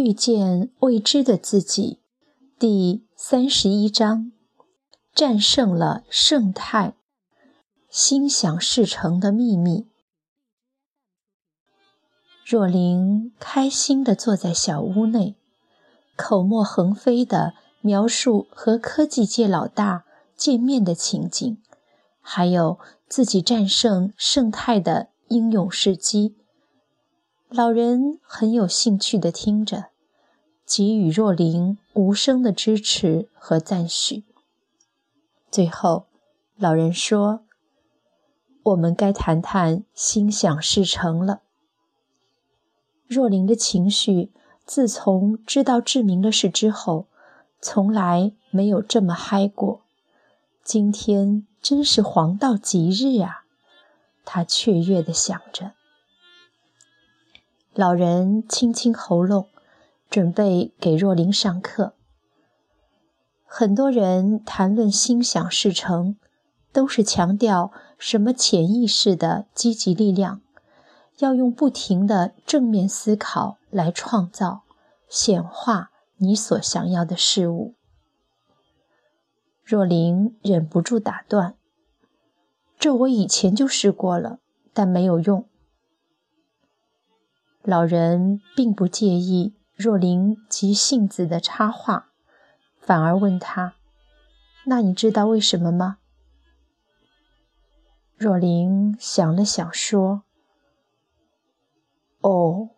遇见未知的自己，第三十一章：战胜了胜态，心想事成的秘密。若琳开心地坐在小屋内，口沫横飞地描述和科技界老大见面的情景，还有自己战胜胜态的英勇事迹。老人很有兴趣地听着，给予若琳无声的支持和赞许。最后，老人说：“我们该谈谈心想事成了。”若琳的情绪自从知道志明的事之后，从来没有这么嗨过。今天真是黄道吉日啊！他雀跃地想着。老人清清喉咙，准备给若琳上课。很多人谈论心想事成，都是强调什么潜意识的积极力量，要用不停的正面思考来创造、显化你所想要的事物。若琳忍不住打断：“这我以前就试过了，但没有用。”老人并不介意若琳急性子的插话，反而问他：“那你知道为什么吗？”若琳想了想说：“哦，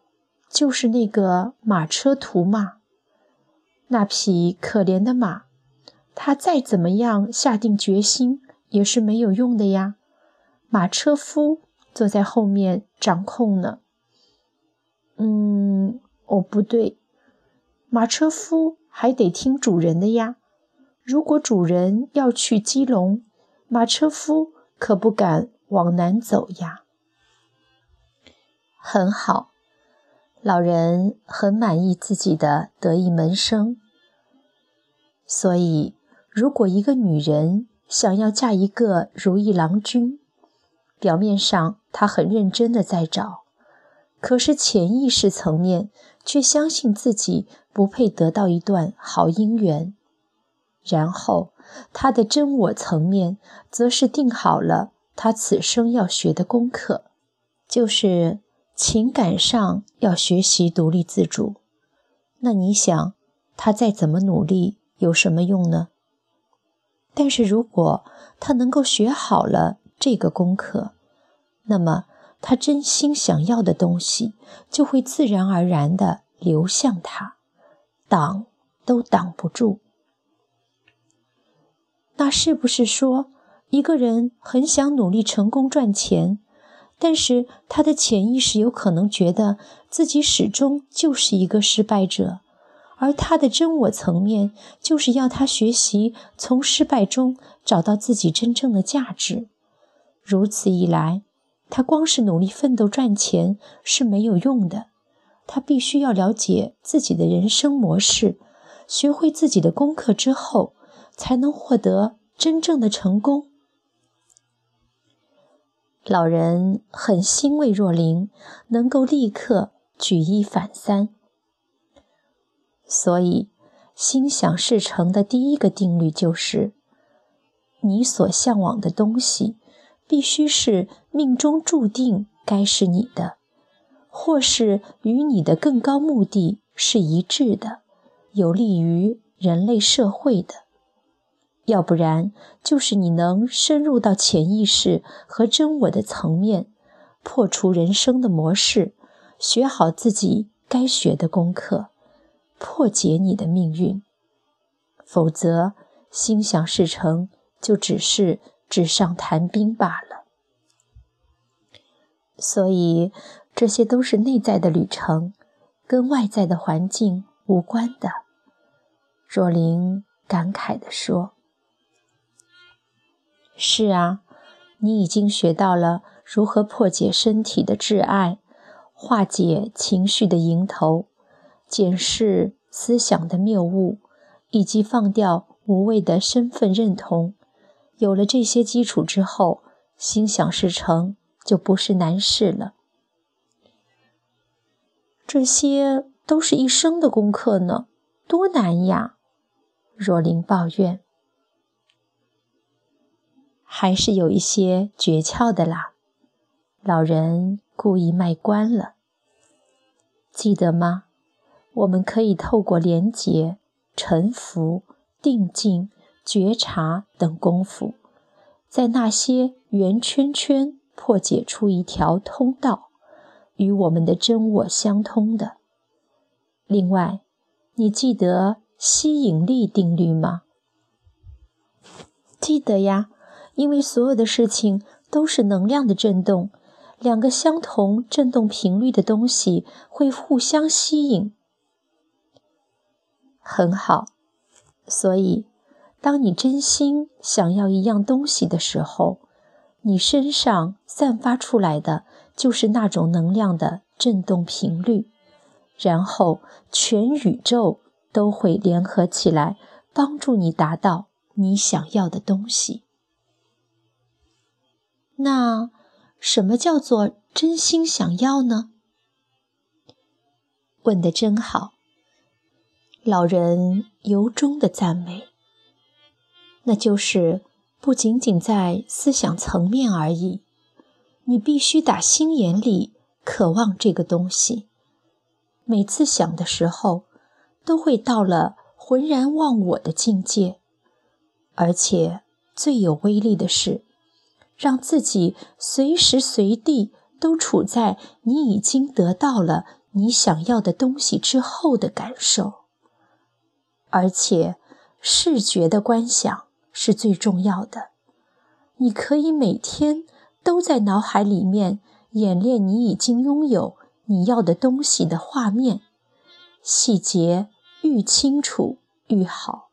就是那个马车图嘛。那匹可怜的马，它再怎么样下定决心也是没有用的呀。马车夫坐在后面掌控呢。”嗯，哦，不对，马车夫还得听主人的呀。如果主人要去基隆，马车夫可不敢往南走呀。很好，老人很满意自己的得意门生。所以，如果一个女人想要嫁一个如意郎君，表面上她很认真的在找。可是潜意识层面却相信自己不配得到一段好姻缘，然后他的真我层面则是定好了他此生要学的功课，就是情感上要学习独立自主。那你想，他再怎么努力有什么用呢？但是如果他能够学好了这个功课，那么。他真心想要的东西，就会自然而然地流向他，挡都挡不住。那是不是说，一个人很想努力成功赚钱，但是他的潜意识有可能觉得自己始终就是一个失败者，而他的真我层面就是要他学习从失败中找到自己真正的价值。如此一来。他光是努力奋斗赚钱是没有用的，他必须要了解自己的人生模式，学会自己的功课之后，才能获得真正的成功。老人很欣慰若琳能够立刻举一反三，所以心想事成的第一个定律就是：你所向往的东西。必须是命中注定该是你的，或是与你的更高目的是一致的，有利于人类社会的。要不然，就是你能深入到潜意识和真我的层面，破除人生的模式，学好自己该学的功课，破解你的命运。否则，心想事成就只是。纸上谈兵罢了，所以这些都是内在的旅程，跟外在的环境无关的。若琳感慨地说：“是啊，你已经学到了如何破解身体的挚爱，化解情绪的迎头，检视思想的谬误，以及放掉无谓的身份认同。”有了这些基础之后，心想事成就不是难事了。这些都。是一生的功课呢，多难呀！若琳抱怨。还是有一些诀窍的啦。老人故意卖关了。记得吗？我们可以透过廉洁、沉浮、定静、觉察等功夫，在那些圆圈圈破解出一条通道，与我们的真我相通的。另外，你记得吸引力定律吗？记得呀，因为所有的事情都是能量的振动，两个相同振动频率的东西会互相吸引。很好，所以，当你真心想要一样东西的时候，你身上散发出来的就是那种能量的振动频率，然后全宇宙都会联合起来，帮助你达到你想要的东西。那什么叫做真心想要呢？问得真好。老人由衷的赞美，那就是不仅仅在思想层面而已，你必须打心眼里渴望这个东西。每次想的时候，都会到了浑然忘我的境界，而且最有威力的是，让自己随时随地都处在你已经得到了你想要的东西之后的感受。而且，视觉的观想是最重要的。你可以每天都在脑海里面演练你已经拥有你要的东西的画面，细节愈清楚愈好。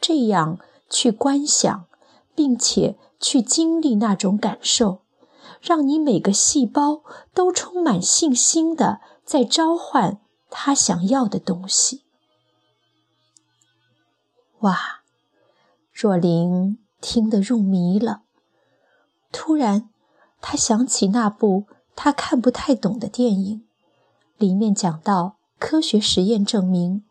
这样去观想，并且去经历那种感受，让你每个细胞都充满信心的在召唤他想要的东西。哇，若琳听得入迷了。突然，她想起那部她看不太懂的电影，里面讲到科学实验证明，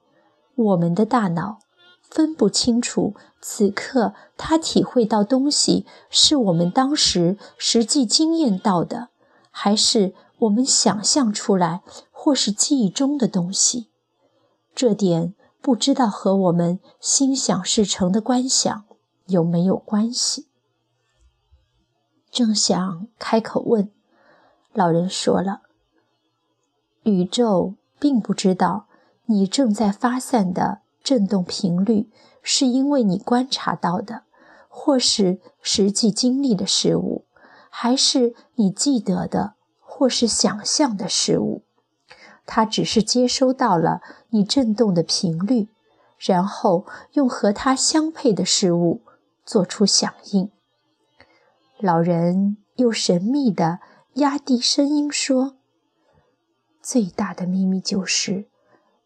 我们的大脑分不清楚此刻他体会到东西是我们当时实际经验到的，还是我们想象出来或是记忆中的东西。这点。不知道和我们心想事成的观想有没有关系？正想开口问，老人说了：“宇宙并不知道你正在发散的振动频率，是因为你观察到的，或是实际经历的事物，还是你记得的，或是想象的事物。”它只是接收到了你振动的频率，然后用和它相配的事物做出响应。老人又神秘地压低声音说：“最大的秘密就是，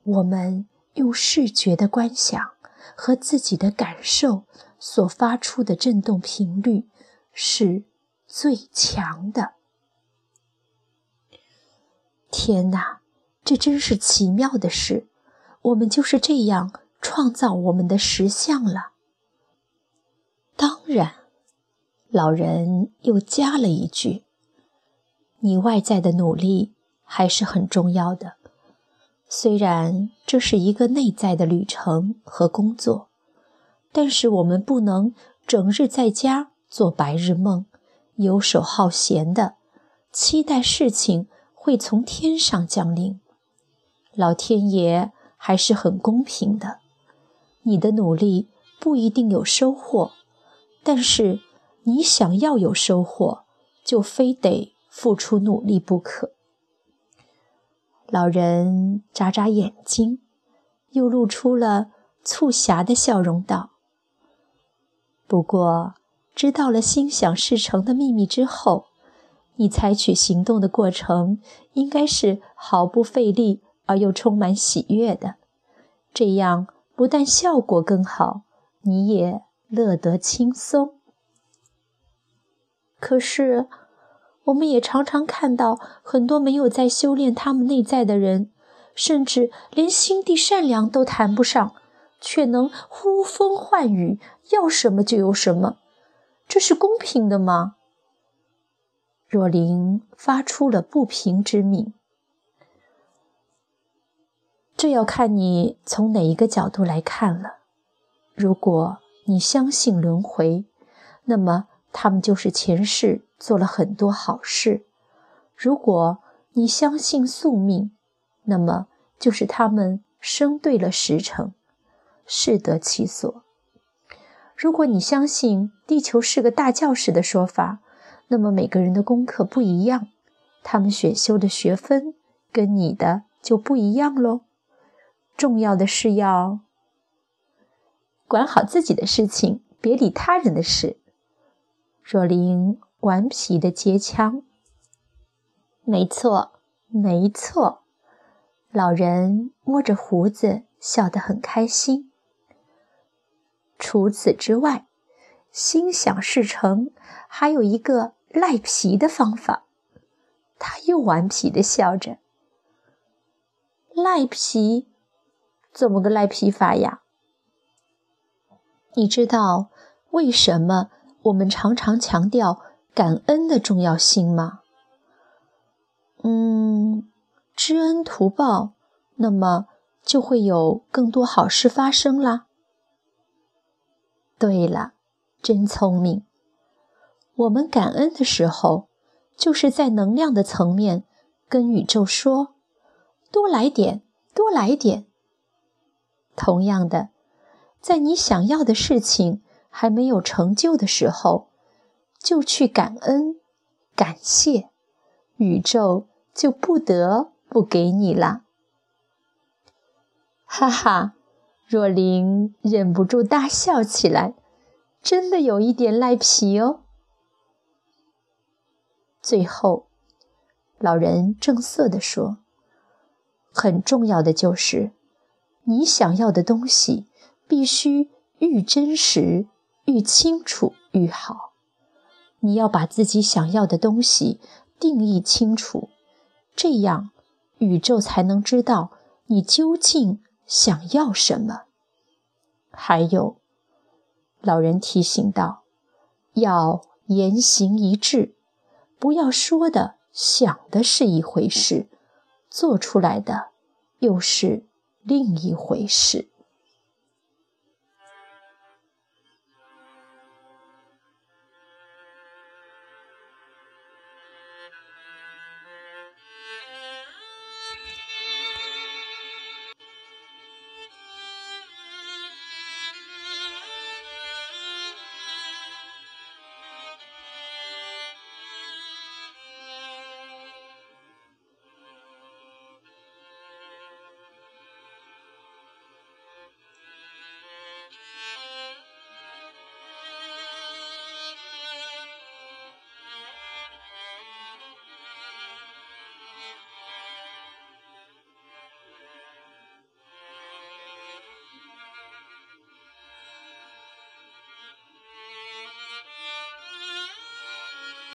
我们用视觉的观想和自己的感受所发出的振动频率是最强的。”天哪！这真是奇妙的事，我们就是这样创造我们的实相了。当然，老人又加了一句：“你外在的努力还是很重要的，虽然这是一个内在的旅程和工作，但是我们不能整日在家做白日梦，游手好闲的期待事情会从天上降临。”老天爷还是很公平的，你的努力不一定有收获，但是你想要有收获，就非得付出努力不可。老人眨眨眼睛，又露出了促狭的笑容，道：“不过，知道了心想事成的秘密之后，你采取行动的过程应该是毫不费力。”而又充满喜悦的，这样不但效果更好，你也乐得轻松。可是，我们也常常看到很多没有在修炼他们内在的人，甚至连心地善良都谈不上，却能呼风唤雨，要什么就有什么，这是公平的吗？若琳发出了不平之命。这要看你从哪一个角度来看了。如果你相信轮回，那么他们就是前世做了很多好事；如果你相信宿命，那么就是他们生对了时辰，适得其所。如果你相信地球是个大教室的说法，那么每个人的功课不一样，他们选修的学分跟你的就不一样喽。重要的是要管好自己的事情，别理他人的事。若琳顽皮的接腔：“没错，没错。”老人摸着胡子，笑得很开心。除此之外，心想事成还有一个赖皮的方法。他又顽皮的笑着：“赖皮。”怎么个赖皮法呀？你知道为什么我们常常强调感恩的重要性吗？嗯，知恩图报，那么就会有更多好事发生啦。对了，真聪明。我们感恩的时候，就是在能量的层面跟宇宙说：多来点，多来点。同样的，在你想要的事情还没有成就的时候，就去感恩、感谢，宇宙就不得不给你了。哈哈，若琳忍不住大笑起来，真的有一点赖皮哦。最后，老人正色地说：“很重要的就是。”你想要的东西必须愈真实、愈清楚愈好。你要把自己想要的东西定义清楚，这样宇宙才能知道你究竟想要什么。还有，老人提醒道：“要言行一致，不要说的、想的是一回事，做出来的又是。”另一回事。